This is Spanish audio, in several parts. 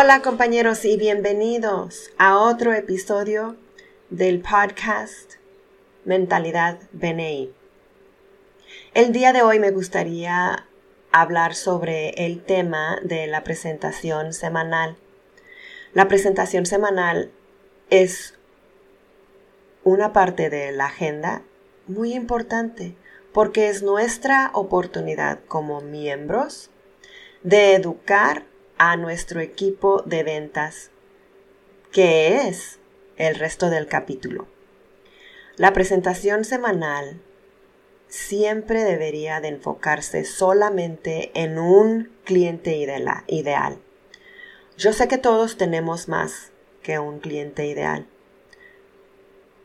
Hola compañeros y bienvenidos a otro episodio del podcast Mentalidad BNI. El día de hoy me gustaría hablar sobre el tema de la presentación semanal. La presentación semanal es una parte de la agenda muy importante porque es nuestra oportunidad como miembros de educar a nuestro equipo de ventas, que es el resto del capítulo. La presentación semanal siempre debería de enfocarse solamente en un cliente ideal. Yo sé que todos tenemos más que un cliente ideal,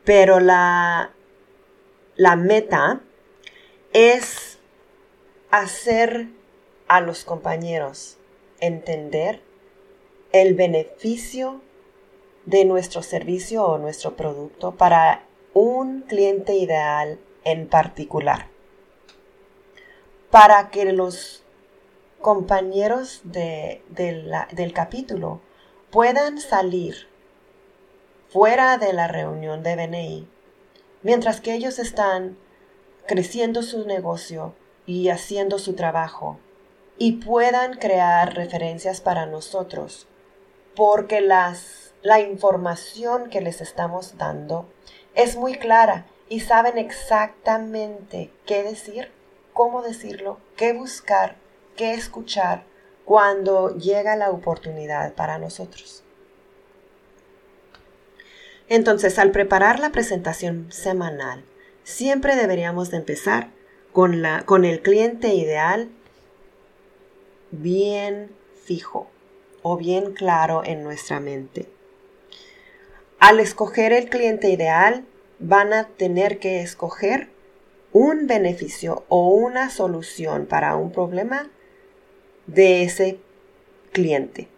pero la, la meta es hacer a los compañeros entender el beneficio de nuestro servicio o nuestro producto para un cliente ideal en particular. Para que los compañeros del capítulo puedan salir fuera de la reunión de BNI, mientras que ellos están creciendo su negocio y haciendo su trabajo y puedan crear referencias para nosotros, porque las, la información que les estamos dando es muy clara y saben exactamente qué decir, cómo decirlo, qué buscar, qué escuchar cuando llega la oportunidad para nosotros. Entonces, al preparar la presentación semanal, siempre deberíamos de empezar con, la, con el cliente ideal bien fijo o bien claro en nuestra mente. Al escoger el cliente ideal, van a tener que escoger un beneficio o una solución para un problema de ese cliente.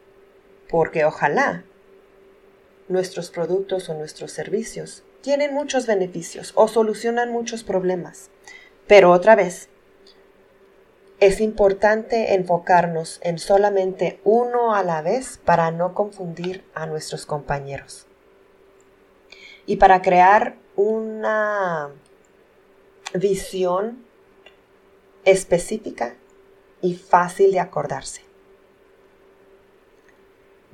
Porque ojalá nuestros productos o nuestros servicios tienen muchos beneficios o solucionan muchos problemas. Pero otra vez, es importante enfocarnos en solamente uno a la vez para no confundir a nuestros compañeros. Y para crear una visión específica y fácil de acordarse.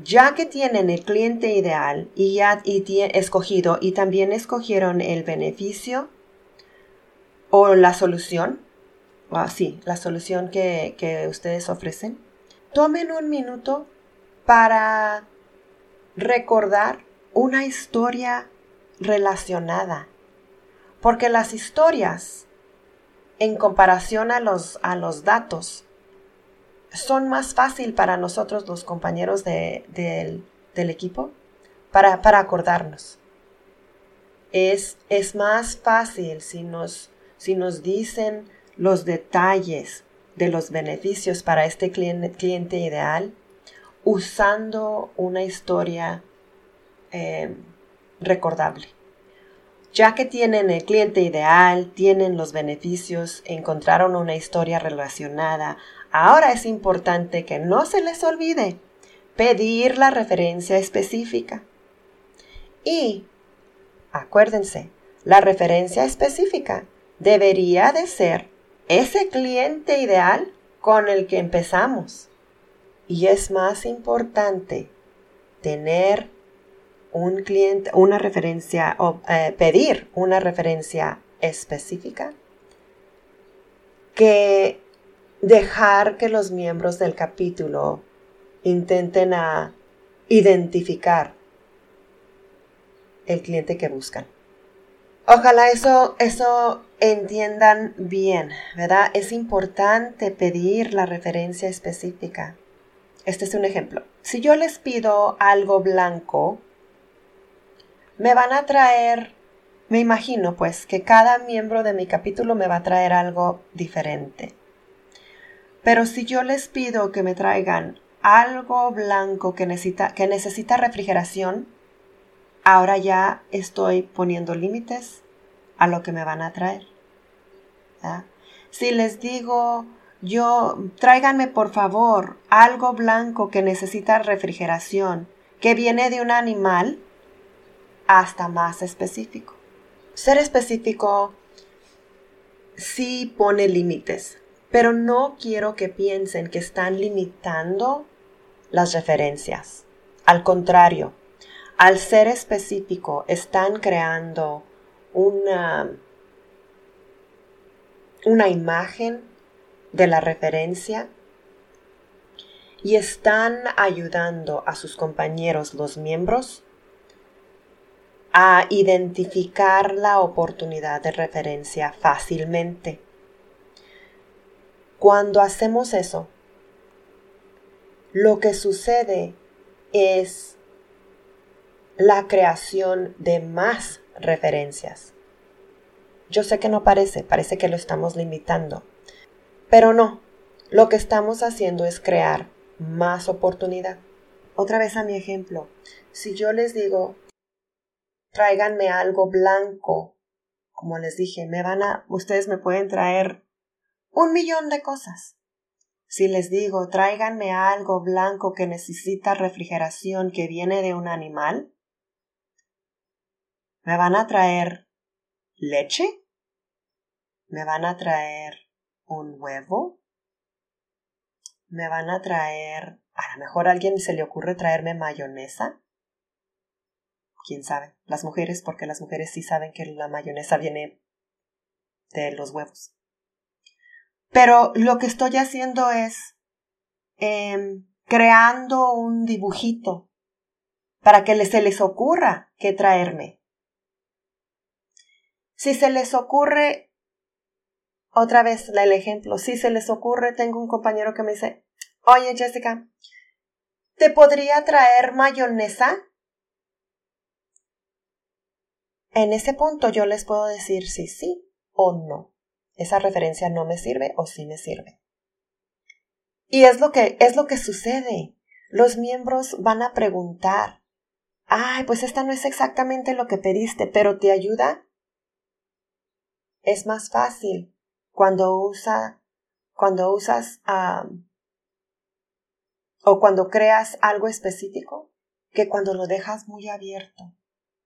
Ya que tienen el cliente ideal y ya escogido y también escogieron el beneficio o la solución, Sí, la solución que, que ustedes ofrecen, tomen un minuto para recordar una historia relacionada. Porque las historias, en comparación a los, a los datos, son más fácil para nosotros los compañeros del, del, equipo para, para acordarnos. Es, es, más fácil si nos, si nos dicen los detalles de los beneficios para este cliente, ideal usando una historia eh, recordable. Ya que tienen el cliente ideal, tienen los beneficios, encontraron una historia relacionada, ahora es importante que no se les olvide pedir la referencia específica. Y, acuérdense, la referencia específica debería de ser ese cliente ideal con el que empezamos. Y es más importante tener un cliente, una referencia o eh, pedir una referencia específica que dejar que los miembros del capítulo intenten a identificar el cliente que buscan. Ojalá eso, eso entiendan bien, ¿verdad? Es importante pedir la referencia específica. Este es un ejemplo. Si yo les pido algo blanco, me van a traer, me imagino pues que cada miembro de mi capítulo me va a traer algo diferente. Pero si yo les pido que me traigan algo blanco que necesita, que necesita refrigeración, ahora ya estoy poniendo límites a lo que me van a traer. Si les digo yo, tráiganme por favor algo blanco que necesita refrigeración, que viene de un animal, hasta más específico. Ser específico sí pone límites, pero no quiero que piensen que están limitando las referencias. Al contrario, al ser específico, están creando una, una imagen de la referencia y están ayudando a sus compañeros, los miembros, a identificar la oportunidad de referencia fácilmente. Cuando hacemos eso, lo que sucede es la creación de más referencias. Yo sé que no parece, parece que lo estamos limitando, pero no, lo que estamos haciendo es crear más oportunidad. Otra vez a mi ejemplo, si yo les digo, tráiganme algo blanco, como les dije, me van a, ustedes me pueden traer un millón de cosas. Si les digo, tráiganme algo blanco que necesita refrigeración que viene de un animal, me van a traer leche, me van a traer un huevo, me van a traer, a lo mejor a alguien se le ocurre traerme mayonesa. ¿Quién sabe? Las mujeres, porque las mujeres sí saben que la mayonesa viene de los huevos. Pero lo que estoy haciendo es em, creando un dibujito para que se les ocurra qué traerme. Si se les ocurre, otra vez el ejemplo, si se les ocurre, tengo un compañero que me dice, oye Jessica, ¿te podría traer mayonesa? En ese punto yo les puedo decir si sí o no. Esa referencia no me sirve o sí me sirve. Y es lo que es lo que sucede. Los miembros van a preguntar, "Ay, pues esta no es exactamente lo que pediste, pero te ayuda?" Es más fácil cuando usa cuando usas o cuando creas algo específico que cuando lo dejas muy abierto.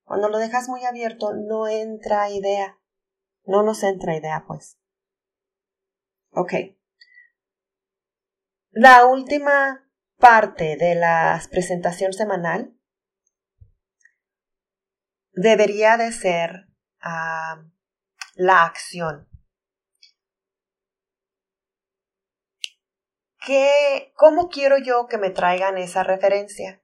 Cuando lo dejas muy abierto no entra idea. No nos entra idea, pues. Ok. La última parte de la presentación semanal debería de ser la acción. ¿Qué, ¿Cómo quiero yo que me traigan esa referencia?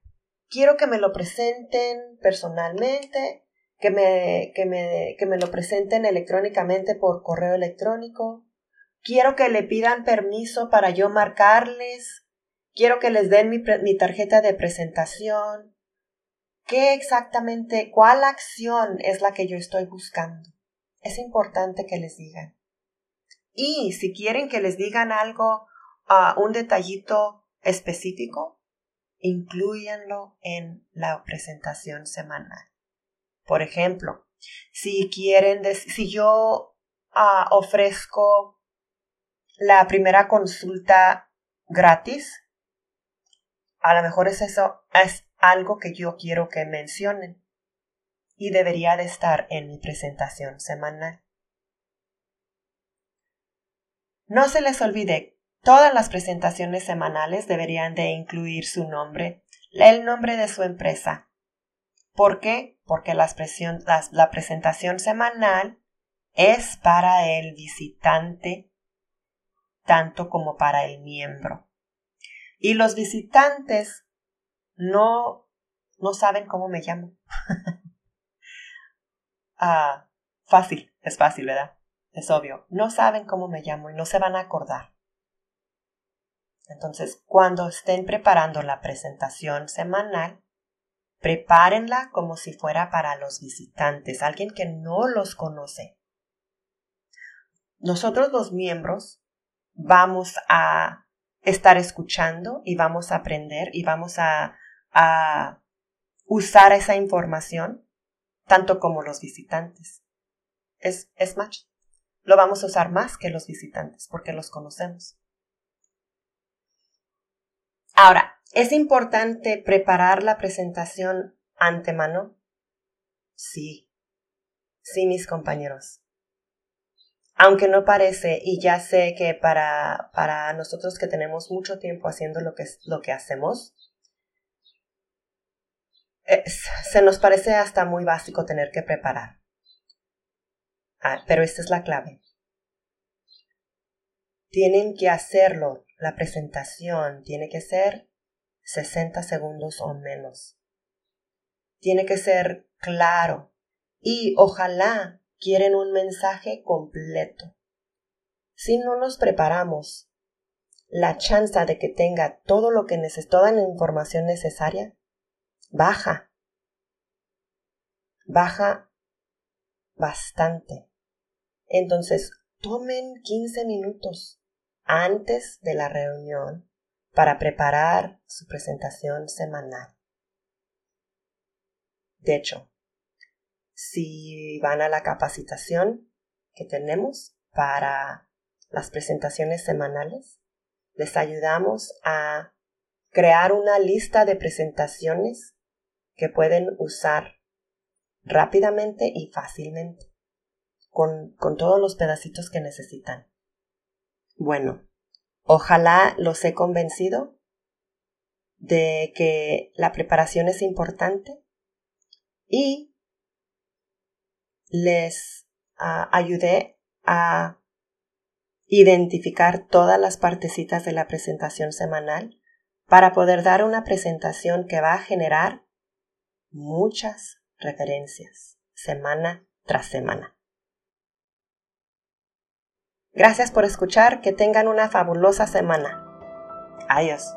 Quiero que me lo presenten personalmente, que me, que me, que me lo presenten electrónicamente por correo electrónico. Quiero que le pidan permiso para yo marcarles. Quiero que les den mi, mi tarjeta de presentación. ¿Qué exactamente, cuál acción es la que yo estoy buscando? Es importante que les digan. Y si quieren que les digan algo, uh, un detallito específico, incluyanlo en la presentación semanal. Por ejemplo, si quieren, si yo ah, ofrezco la primera consulta gratis, a lo mejor es eso, es algo que yo quiero que mencionen y debería de estar en mi presentación semanal. No se les olvide, todas las presentaciones semanales deberían de incluir su nombre, el nombre de su empresa, ¿Por qué? Porque la, presentación semanal es para el visitante tanto como para el miembro. Y los visitantes no, no saben cómo me llamo. ah, fácil, es fácil, ¿verdad? Es obvio. No saben cómo me llamo y no se van a acordar. Entonces, cuando estén preparando la presentación semanal, Prepárenla como si fuera para los visitantes, alguien que no los conoce. Nosotros los miembros vamos a estar escuchando y vamos a aprender y vamos a, usar esa información tanto como los visitantes. Es, es lo vamos a usar más que los visitantes porque los conocemos. Ahora, ¿es importante preparar la presentación antemano? Sí. Sí, mis compañeros. Aunque no parece, y ya sé que para, para nosotros que tenemos mucho tiempo haciendo lo que, lo que hacemos, se nos parece hasta muy básico tener que preparar. Ah, pero esta es la clave. Tienen que hacerlo. La presentación tiene que ser 60 segundos o menos. Tiene que ser claro. Y ojalá quieren un mensaje completo. Si no nos preparamos, la chance de que tenga todo lo que toda la información necesaria baja. Baja bastante. Entonces, tomen 15 minutos antes de la reunión para preparar su presentación semanal. De hecho, si van a la capacitación que tenemos para las presentaciones semanales, les ayudamos a crear una lista de presentaciones que pueden usar rápidamente y fácilmente, con, con todos los pedacitos que necesitan. Bueno, ojalá los he convencido de que la preparación es importante y les uh, ayudé a identificar todas las partecitas de la presentación semanal para poder dar una presentación que va a generar muchas referencias semana tras semana. Gracias por escuchar, que tengan una fabulosa semana. Adiós.